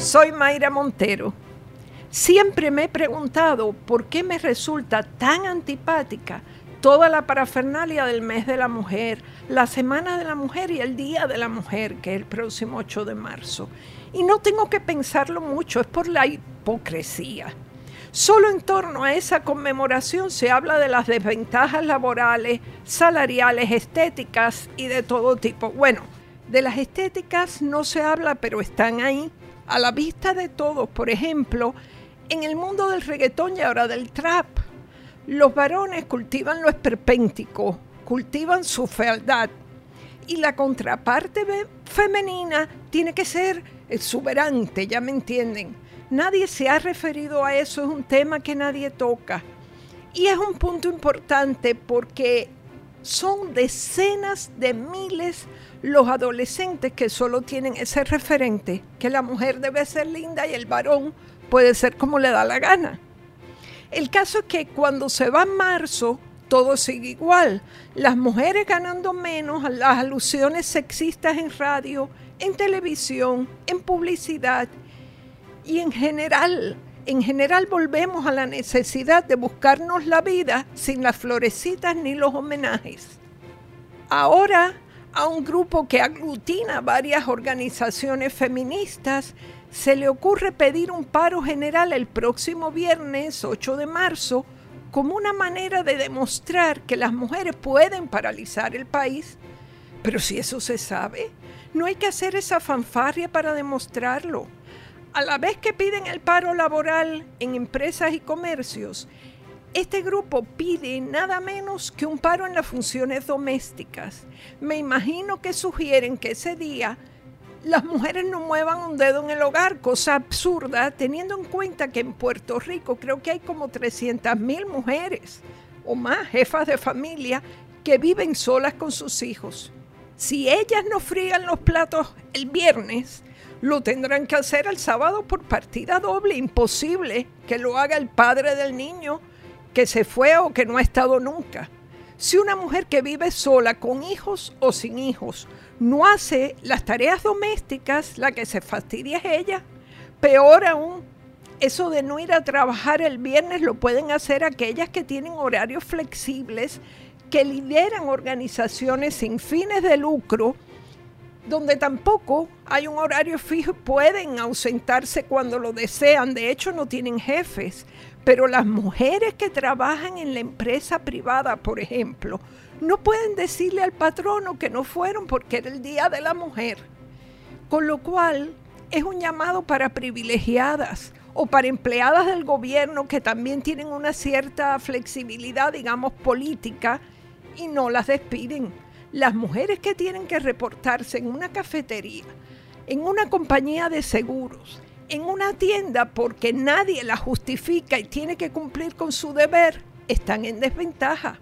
Soy Mayra Montero. Siempre me he preguntado por qué me resulta tan antipática toda la parafernalia del mes de la mujer, la semana de la mujer y el día de la mujer, que es el próximo 8 de marzo. Y no tengo que pensarlo mucho, es por la hipocresía. Solo en torno a esa conmemoración se habla de las desventajas laborales, salariales, estéticas y de todo tipo. Bueno, de las estéticas no se habla, pero están ahí, a la vista de todos. Por ejemplo, en el mundo del reggaetón y ahora del trap, los varones cultivan lo esperpéntico, cultivan su fealdad. Y la contraparte femenina tiene que ser exuberante, ya me entienden. Nadie se ha referido a eso, es un tema que nadie toca. Y es un punto importante porque son decenas de miles los adolescentes que solo tienen ese referente, que la mujer debe ser linda y el varón puede ser como le da la gana. El caso es que cuando se va en marzo, todo sigue igual. Las mujeres ganando menos, las alusiones sexistas en radio, en televisión, en publicidad y en general, en general volvemos a la necesidad de buscarnos la vida sin las florecitas ni los homenajes. Ahora, a un grupo que aglutina varias organizaciones feministas, se le ocurre pedir un paro general el próximo viernes 8 de marzo como una manera de demostrar que las mujeres pueden paralizar el país. Pero si eso se sabe, no hay que hacer esa fanfarria para demostrarlo a la vez que piden el paro laboral en empresas y comercios, este grupo pide nada menos que un paro en las funciones domésticas. Me imagino que sugieren que ese día las mujeres no muevan un dedo en el hogar, cosa absurda, teniendo en cuenta que en Puerto Rico creo que hay como 300 mil mujeres o más jefas de familia que viven solas con sus hijos. Si ellas no frían los platos el viernes, lo tendrán que hacer el sábado por partida doble. Imposible que lo haga el padre del niño que se fue o que no ha estado nunca. Si una mujer que vive sola, con hijos o sin hijos, no hace las tareas domésticas, la que se fastidia es ella. Peor aún, eso de no ir a trabajar el viernes lo pueden hacer aquellas que tienen horarios flexibles, que lideran organizaciones sin fines de lucro donde tampoco hay un horario fijo, pueden ausentarse cuando lo desean, de hecho no tienen jefes, pero las mujeres que trabajan en la empresa privada, por ejemplo, no pueden decirle al patrono que no fueron porque era el Día de la Mujer. Con lo cual es un llamado para privilegiadas o para empleadas del gobierno que también tienen una cierta flexibilidad, digamos, política y no las despiden las mujeres que tienen que reportarse en una cafetería, en una compañía de seguros, en una tienda porque nadie la justifica y tiene que cumplir con su deber, están en desventaja.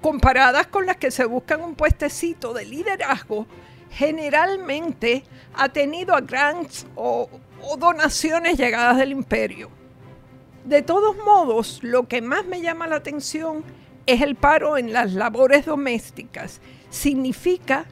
Comparadas con las que se buscan un puestecito de liderazgo, generalmente ha tenido a grants o, o donaciones llegadas del imperio. De todos modos, lo que más me llama la atención es el paro en las labores domésticas. Significa,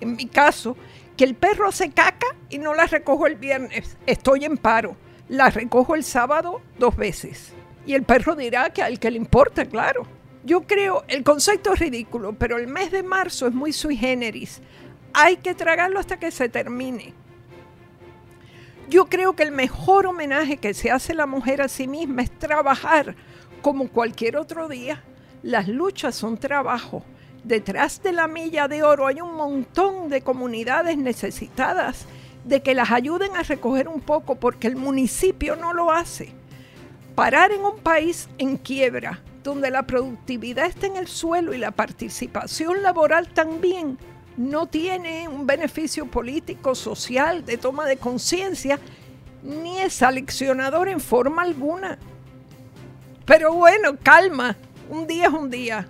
en mi caso, que el perro se caca y no la recojo el viernes. Estoy en paro. La recojo el sábado dos veces. Y el perro dirá que al que le importa, claro. Yo creo, el concepto es ridículo, pero el mes de marzo es muy sui generis. Hay que tragarlo hasta que se termine. Yo creo que el mejor homenaje que se hace la mujer a sí misma es trabajar como cualquier otro día, las luchas son trabajo. Detrás de la milla de oro hay un montón de comunidades necesitadas de que las ayuden a recoger un poco porque el municipio no lo hace. Parar en un país en quiebra, donde la productividad está en el suelo y la participación laboral también, no tiene un beneficio político, social, de toma de conciencia, ni es aleccionador en forma alguna. Pero bueno, calma, un día es un día.